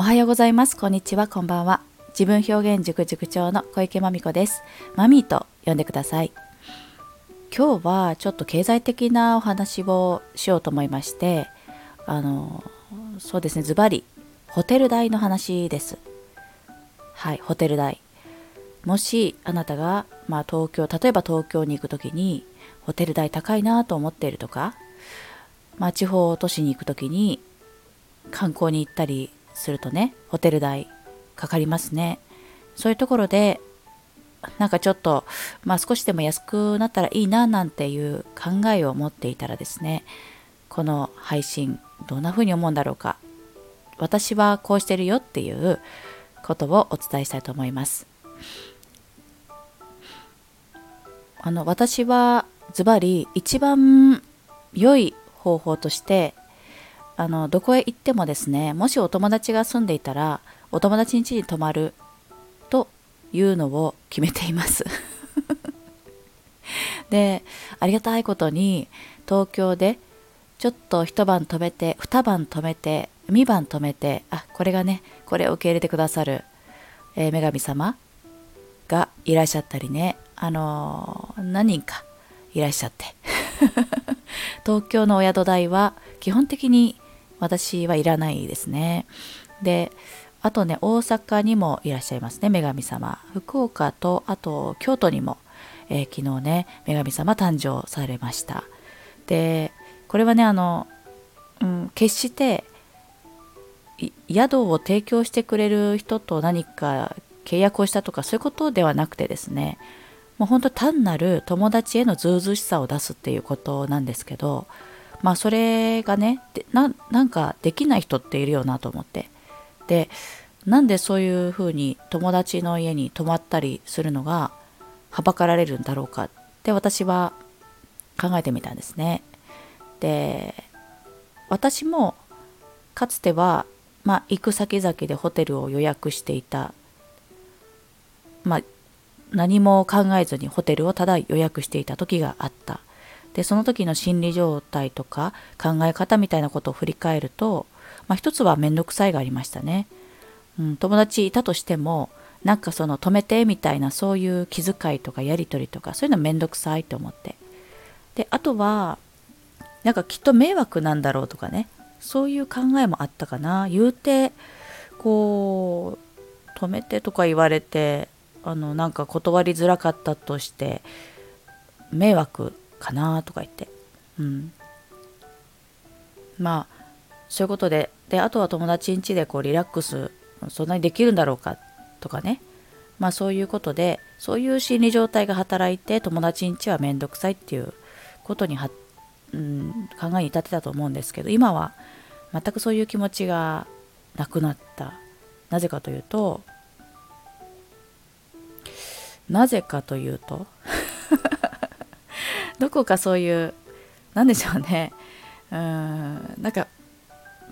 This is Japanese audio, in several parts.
おはようございます。こんにちは。こんばんは。自分表現塾塾長の小池まみこです。マミーと呼んでください。今日はちょっと経済的なお話をしようと思いましてあのそうですね。ズバリホテル代の話です。はいホテル代。もしあなたが、まあ、東京例えば東京に行く時にホテル代高いなと思っているとか、まあ、地方都市に行く時に観光に行ったりするとねホテル代かかりますね。そういうところでなんかちょっとまあ少しでも安くなったらいいななんていう考えを持っていたらですねこの配信どんな風に思うんだろうか。私はこうしてるよっていうことをお伝えしたいと思います。あの私はズバリ一番良い方法としてあのどこへ行ってもですねもしお友達が住んでいたらお友達ん家に泊まるというのを決めています。でありがたいことに東京でちょっと一晩泊めて二晩泊めて二晩泊めてあこれがねこれを受け入れてくださる、えー、女神様がいらっしゃったりねあのー、何人かいらっしゃって。東京のお宿代は基本的に私はいらないですね。で、あとね、大阪にもいらっしゃいますね、女神様。福岡と、あと京都にも、えー、昨日ね、女神様誕生されました。で、これはね、あの、うん、決して宿を提供してくれる人と何か契約をしたとかそういうことではなくてですねもう本当単なる友達へのずうずうしさを出すっていうことなんですけどまあそれがねななんかできない人っているよなと思って。でなんでそういうふうに友達の家に泊まったりするのがはばかられるんだろうか。って私は考えてみたんですね。で私もかつては、まあ、行く先々でホテルを予約していた、まあ、何も考えずにホテルをただ予約していた時があった。でその時の心理状態とか考え方みたいなことを振り返ると、まあ、一つは面倒くさいがありましたね、うん、友達いたとしてもなんかその止めてみたいなそういう気遣いとかやり取りとかそういうの面倒くさいと思って。であとはなんかきっと迷惑なんだろうとかねそういう考えもあったかな。言うてこう止めてとか言われてあのなんか断りづらかったとして迷惑かなとか言って、うん、まあそういうことでであとは友達ん家でこうリラックスそんなにできるんだろうかとかね。まあそういうことでそういう心理状態が働いて友達ん家は面倒くさいっていうことには、うん、考えに至ってたと思うんですけど今は全くそういう気持ちがなくなった。なぜかというとなぜかというとどこかそういう何でしょうね。うんなんか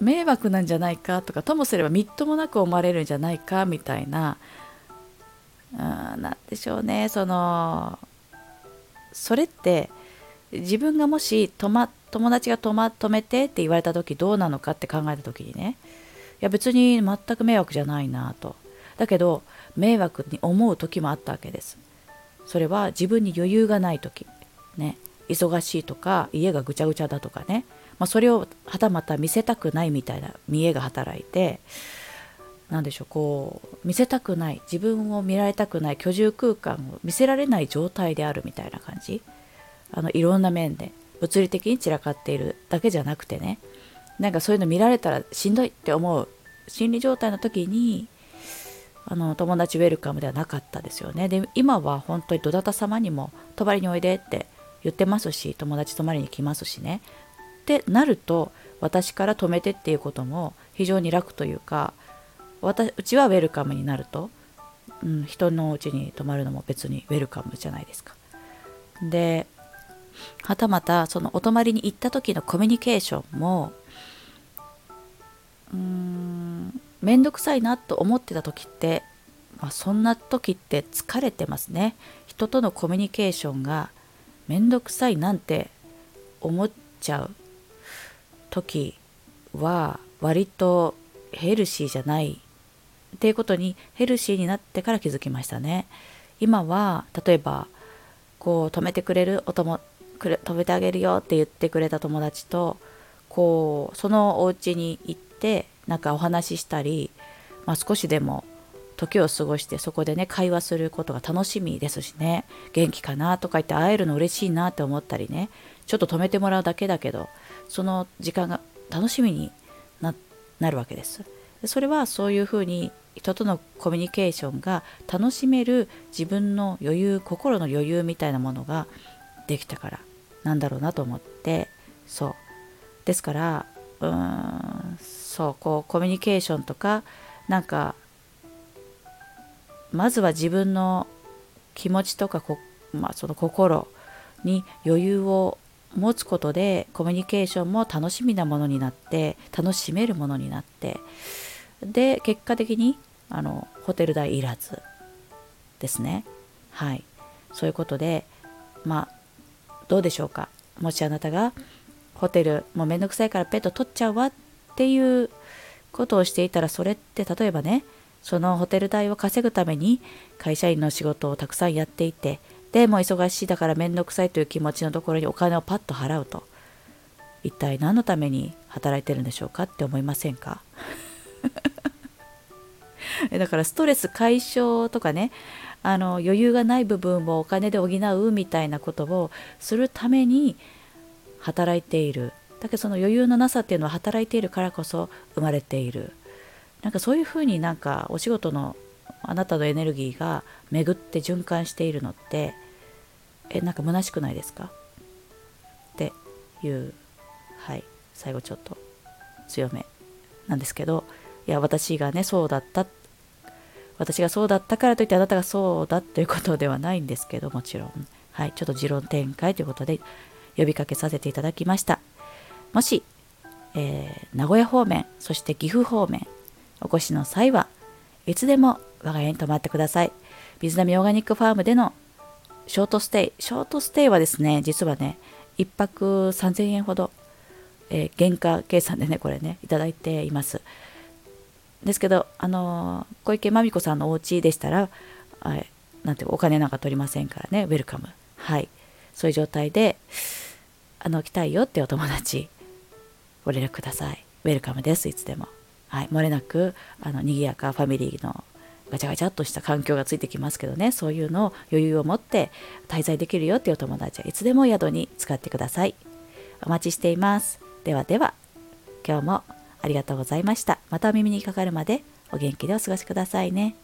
迷惑なんじゃないかとかともすればみっともなく思われるんじゃないかみたいな。何でしょうね。そのそれって自分がもし友達が止めてって言われた時どうなのかって考えた時にね。いや別に全く迷惑じゃないなと。だけど迷惑に思う時もあったわけです。それは自分に余裕がない時。ね忙しいとか家がぐちゃぐちゃだとかね、まあ、それをはたまた見せたくないみたいな見栄が働いて何でしょうこう見せたくない自分を見られたくない居住空間を見せられない状態であるみたいな感じ。あのいろんな面で物理的に散らかっているだけじゃなくてね。なんかそういうの見られたらしんどいって思う心理状態の時にあの友達ウェルカムではなかったですよね。で今は本当にどなた様にも泊まりにおいでって言ってますし友達泊まりに来ますしねってなると私から止めてっていうことも非常に楽というか私うちはウェルカムになると、うん、人のお家に泊まるのも別にウェルカムじゃないですか。ではたまたそのお泊まりに行った時のコミュニケーションもうーん面倒くさいなと思ってた時って、まあ、そんな時って疲れてますね人とのコミュニケーションがめんどくさいなんて思っちゃう時は割とヘルシーじゃないっていうことにヘルシーになってから気づきましたね。今は例えばこう止めてくれるお供くれ止めてあげるよって言ってくれた友達とこうそのお家に行ってなんかお話ししたり、まあ、少しでも時を過ごしてそこでね会話することが楽しみですしね。元気かなとか言って会えるの嬉しいなって思ったりね。ちょっと止めてもらうだけだけどその時間が楽しみになるわけです。それはそういうふうに人とのコミュニケーションが楽しめる自分の余裕心の余裕みたいなものができたからなんだろうなと思って。そう。ですからうーんそうこうコミュニケーションとかなんかまずは自分の気持ちとかこ、まあ、その心に余裕を持つことでコミュニケーションも楽しみなものになって楽しめるものになってで結果的にあのホテル代いらずですね。はい。そういうことでまあどうでしょうか？もしあなたがホテルもうめんどくさいからペット取っちゃうわっていうことをしていたらそれって例えばねそのホテル代を稼ぐために会社員の仕事をたくさんやっていてでも忙しいだから面倒くさいという気持ちのところにお金をパッと払うと一体何のために働いてるんでしょうかって思いませんか？だからストレス解消とかねあの余裕がない部分をお金で補うみたいなことをするために働いている。だけどその余裕のなさっていうのは働いているからこそ生まれている。なんかそういうふうになんかお仕事のあなたのエネルギーが巡って循環しているのってえなんか虚しくないですか？っていうはい最後ちょっと強めなんですけどいや私がねそうだった私がそうだったからといってあなたがそうだということではないんですけどもちろん。はいちょっと持論展開ということで呼びかけさせていただきました。もし、えー、名古屋方面そして岐阜方面お越しの際はいつでも我が家に泊まってください。水波オーガニックファームでのショートステイ。ショートステイはですね、実はね、1泊3000円ほど、えー、原価計算でね、これね、いただいています。ですけど、あのー、小池真美子さんのお家でしたら、はい、なんてお金なんか取りませんからね、ウェルカム。はい。そういう状態で、あの、来たいよってお友達、ご連絡ください。ウェルカムです、いつでも。はい、漏れなくあの賑やかファミリーのガチャガチャっとした環境がついてきますけどね。そういうのを余裕を持って滞在できるよっていうお友達はいつでも宿に使ってください。お待ちしています。ではでは今日もありがとうございました。またお耳にかかるまでお元気でお過ごしくださいね。